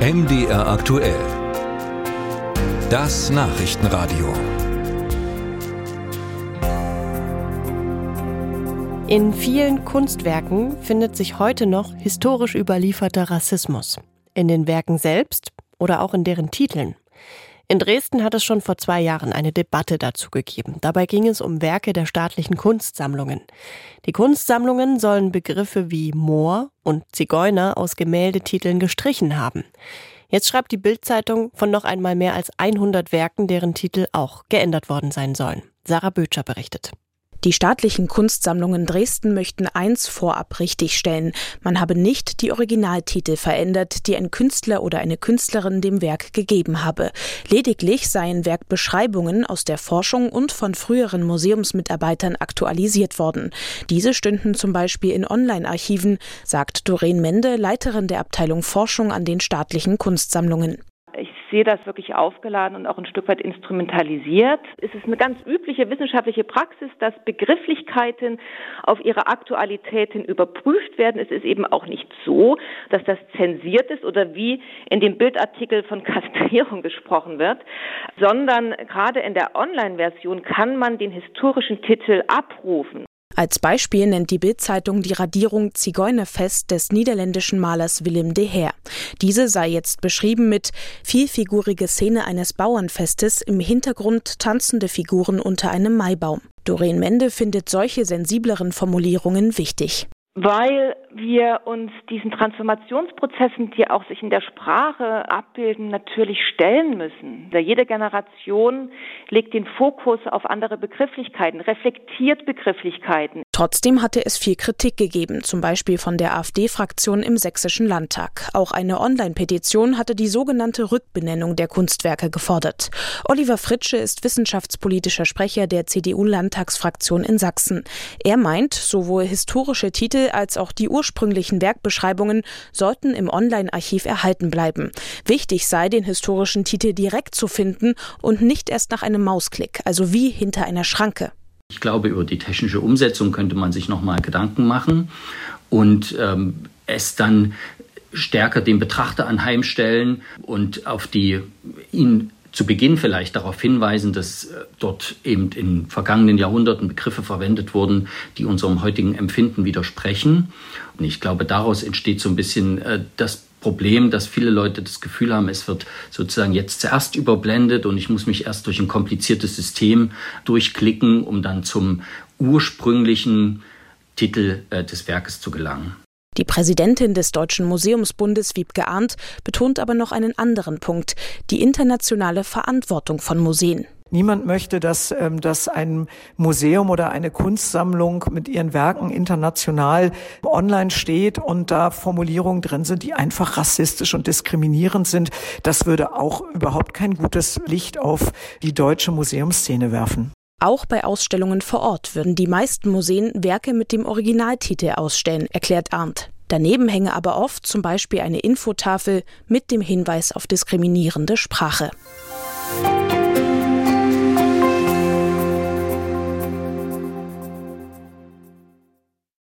MDR aktuell. Das Nachrichtenradio. In vielen Kunstwerken findet sich heute noch historisch überlieferter Rassismus. In den Werken selbst oder auch in deren Titeln. In Dresden hat es schon vor zwei Jahren eine Debatte dazu gegeben. Dabei ging es um Werke der staatlichen Kunstsammlungen. Die Kunstsammlungen sollen Begriffe wie Moor und Zigeuner aus Gemäldetiteln gestrichen haben. Jetzt schreibt die Bildzeitung von noch einmal mehr als 100 Werken, deren Titel auch geändert worden sein sollen. Sarah Bötscher berichtet. Die staatlichen Kunstsammlungen Dresden möchten eins vorab richtigstellen. Man habe nicht die Originaltitel verändert, die ein Künstler oder eine Künstlerin dem Werk gegeben habe. Lediglich seien Werkbeschreibungen aus der Forschung und von früheren Museumsmitarbeitern aktualisiert worden. Diese stünden zum Beispiel in Online-Archiven, sagt Doreen Mende, Leiterin der Abteilung Forschung an den staatlichen Kunstsammlungen sehe das wirklich aufgeladen und auch ein Stück weit instrumentalisiert. Es ist eine ganz übliche wissenschaftliche Praxis, dass Begrifflichkeiten auf ihre Aktualität hin überprüft werden. Es ist eben auch nicht so, dass das zensiert ist oder wie in dem Bildartikel von Kastrierung gesprochen wird, sondern gerade in der Online-Version kann man den historischen Titel abrufen. Als Beispiel nennt die Bildzeitung die Radierung Zigeunerfest des niederländischen Malers Willem de Heer. Diese sei jetzt beschrieben mit vielfigurige Szene eines Bauernfestes, im Hintergrund tanzende Figuren unter einem Maibaum. Doreen Mende findet solche sensibleren Formulierungen wichtig weil wir uns diesen Transformationsprozessen, die auch sich in der Sprache abbilden, natürlich stellen müssen. Jede Generation legt den Fokus auf andere Begrifflichkeiten, reflektiert Begrifflichkeiten. Trotzdem hatte es viel Kritik gegeben, zum Beispiel von der AfD-Fraktion im Sächsischen Landtag. Auch eine Online-Petition hatte die sogenannte Rückbenennung der Kunstwerke gefordert. Oliver Fritsche ist wissenschaftspolitischer Sprecher der CDU-Landtagsfraktion in Sachsen. Er meint, sowohl historische Titel als auch die ursprünglichen Werkbeschreibungen sollten im Online-Archiv erhalten bleiben. Wichtig sei, den historischen Titel direkt zu finden und nicht erst nach einem Mausklick, also wie hinter einer Schranke. Ich glaube, über die technische Umsetzung könnte man sich noch mal Gedanken machen und ähm, es dann stärker dem Betrachter anheimstellen und auf die ihn zu Beginn vielleicht darauf hinweisen, dass äh, dort eben in vergangenen Jahrhunderten Begriffe verwendet wurden, die unserem heutigen Empfinden widersprechen. Und ich glaube, daraus entsteht so ein bisschen äh, das Problem, dass viele Leute das Gefühl haben, es wird sozusagen jetzt zuerst überblendet und ich muss mich erst durch ein kompliziertes System durchklicken, um dann zum ursprünglichen Titel äh, des Werkes zu gelangen. Die Präsidentin des Deutschen Museumsbundes Wiebke Arndt betont aber noch einen anderen Punkt, die internationale Verantwortung von Museen. Niemand möchte, dass, ähm, dass ein Museum oder eine Kunstsammlung mit ihren Werken international online steht und da Formulierungen drin sind, die einfach rassistisch und diskriminierend sind. Das würde auch überhaupt kein gutes Licht auf die deutsche Museumsszene werfen. Auch bei Ausstellungen vor Ort würden die meisten Museen Werke mit dem Originaltitel ausstellen, erklärt Arndt. Daneben hänge aber oft zum Beispiel eine Infotafel mit dem Hinweis auf diskriminierende Sprache.